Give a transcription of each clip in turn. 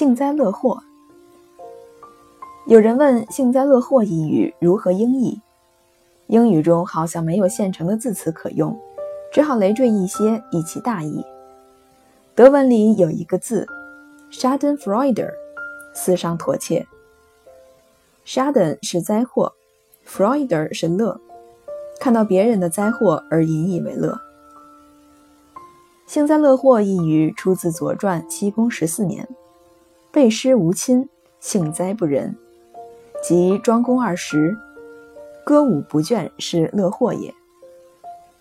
幸灾乐祸。有人问“幸灾乐祸”一语如何音译？英语中好像没有现成的字词可用，只好累赘一些以其大意。德文里有一个字 “Schadenfreude”，思上妥切。Schaden 是灾祸，Freude 是乐，看到别人的灾祸而引以为乐。幸灾乐祸一语出自《左传》七公十四年，背师无亲，幸灾不仁，即庄公二十。歌舞不倦是乐祸也。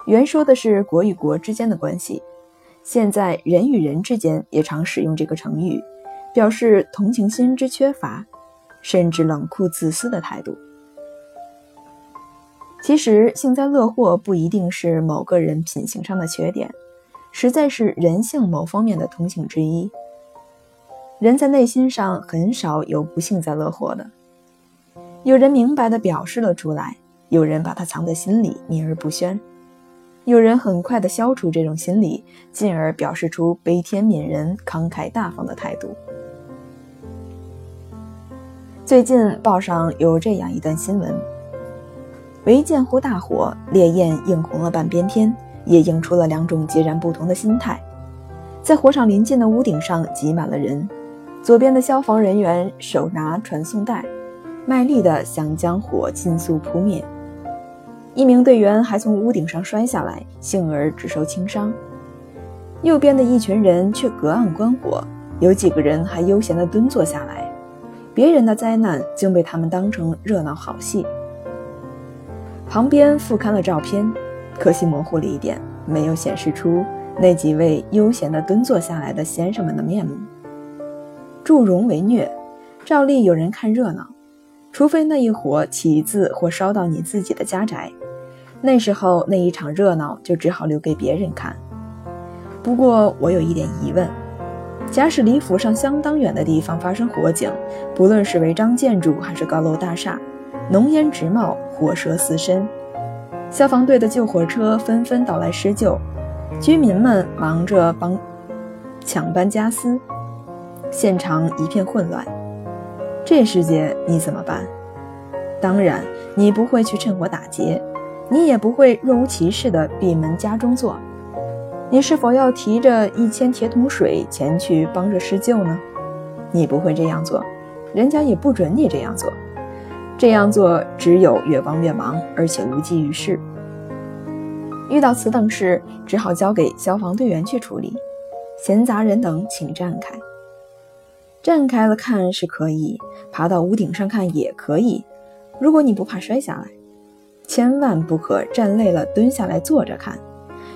原说的是国与国之间的关系，现在人与人之间也常使用这个成语，表示同情心之缺乏，甚至冷酷自私的态度。其实幸灾乐祸不一定是某个人品行上的缺点，实在是人性某方面的通性之一。人在内心上很少有不幸灾乐祸的。有人明白地表示了出来，有人把它藏在心里，秘而不宣；有人很快地消除这种心理，进而表示出悲天悯人、慷慨大方的态度。最近报上有这样一段新闻：唯见湖大火，烈焰映红了半边天，也映出了两种截然不同的心态。在火场临近的屋顶上挤满了人，左边的消防人员手拿传送带。卖力地想将火尽速扑灭，一名队员还从屋顶上摔下来，幸而只受轻伤。右边的一群人却隔岸观火，有几个人还悠闲地蹲坐下来，别人的灾难竟被他们当成热闹好戏。旁边附刊了照片，可惜模糊了一点，没有显示出那几位悠闲地蹲坐下来的先生们的面目。助荣为虐，照例有人看热闹。除非那一火起自或烧到你自己的家宅，那时候那一场热闹就只好留给别人看。不过我有一点疑问：假使离府上相当远的地方发生火警，不论是违章建筑还是高楼大厦，浓烟直冒，火舌四身，消防队的救火车纷纷到来施救，居民们忙着帮抢搬家私，现场一片混乱。这世界你怎么办？当然，你不会去趁火打劫，你也不会若无其事地闭门家中坐。你是否要提着一千铁桶水前去帮着施救呢？你不会这样做，人家也不准你这样做。这样做只有越帮越忙，而且无济于事。遇到此等事，只好交给消防队员去处理。闲杂人等，请站开。站开了看是可以，爬到屋顶上看也可以。如果你不怕摔下来，千万不可站累了蹲下来坐着看，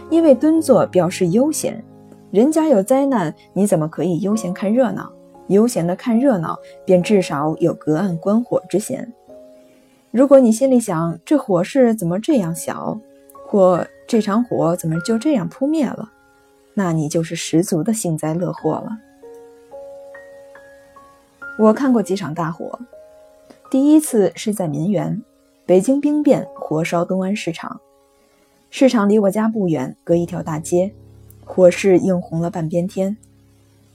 因为蹲坐表示悠闲。人家有灾难，你怎么可以悠闲看热闹？悠闲的看热闹，便至少有隔岸观火之嫌。如果你心里想这火势怎么这样小，或这场火怎么就这样扑灭了，那你就是十足的幸灾乐祸了。我看过几场大火，第一次是在民园，北京兵变，火烧东安市场，市场离我家不远，隔一条大街，火势映红了半边天。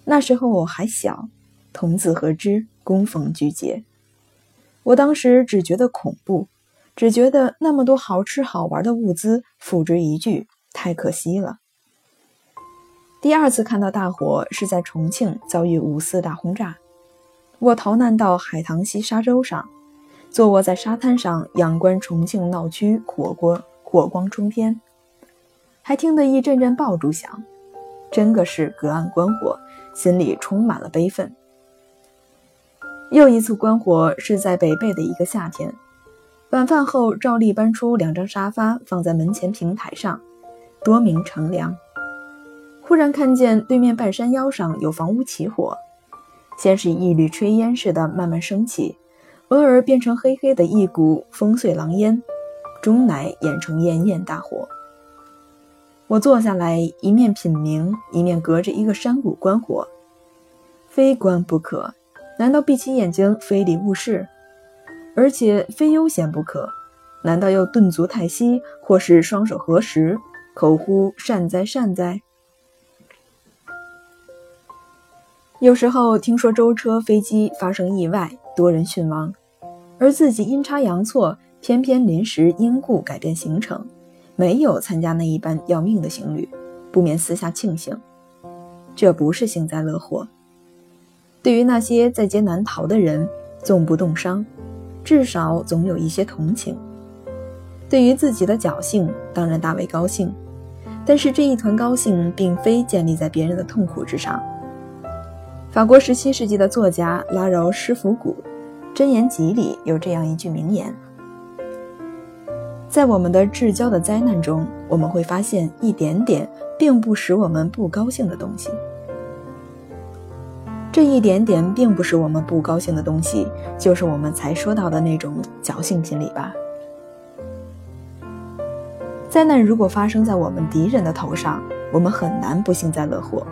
那时候我还小，童子何知供逢巨劫。我当时只觉得恐怖，只觉得那么多好吃好玩的物资付之一炬，太可惜了。第二次看到大火是在重庆，遭遇五四大轰炸。我逃难到海棠溪沙洲上，坐卧在沙滩上，仰观重庆闹区火光火光冲天，还听得一阵阵爆竹响，真个是隔岸观火，心里充满了悲愤。又一次观火是在北碚的一个夏天，晚饭后照例搬出两张沙发放在门前平台上，多名乘凉。忽然看见对面半山腰上有房屋起火。先是一缕炊烟似的慢慢升起，偶尔变成黑黑的一股风碎狼烟，终乃演成焰焰大火。我坐下来，一面品茗，一面隔着一个山谷观火。非观不可，难道闭起眼睛非礼勿视？而且非悠闲不可，难道要顿足太息，或是双手合十，口呼善哉善哉？有时候听说舟车飞机发生意外，多人殉亡，而自己阴差阳错，偏偏临时因故改变行程，没有参加那一班要命的行旅，不免私下庆幸。这不是幸灾乐祸。对于那些在劫难逃的人，纵不动伤，至少总有一些同情。对于自己的侥幸，当然大为高兴，但是这一团高兴并非建立在别人的痛苦之上。法国十七世纪的作家拉饶施福古《箴言集》里有这样一句名言：“在我们的至交的灾难中，我们会发现一点点并不使我们不高兴的东西。这一点点并不是我们不高兴的东西，就是我们才说到的那种侥幸心理吧。”灾难如果发生在我们敌人的头上，我们很难不幸灾乐祸。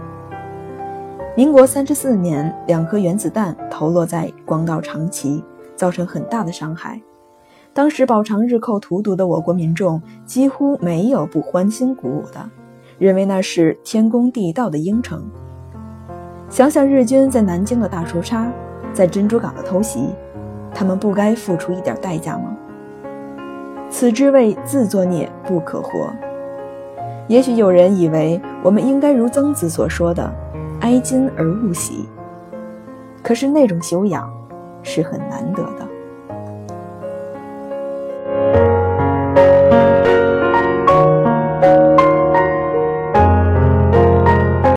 民国三十四年，两颗原子弹投落在广岛长崎，造成很大的伤害。当时饱尝日寇荼毒的我国民众，几乎没有不欢欣鼓舞的，认为那是天公地道的应承。想想日军在南京的大屠杀，在珍珠港的偷袭，他们不该付出一点代价吗？此之谓自作孽不可活。也许有人以为我们应该如曾子所说的“哀今而勿喜”，可是那种修养是很难得的。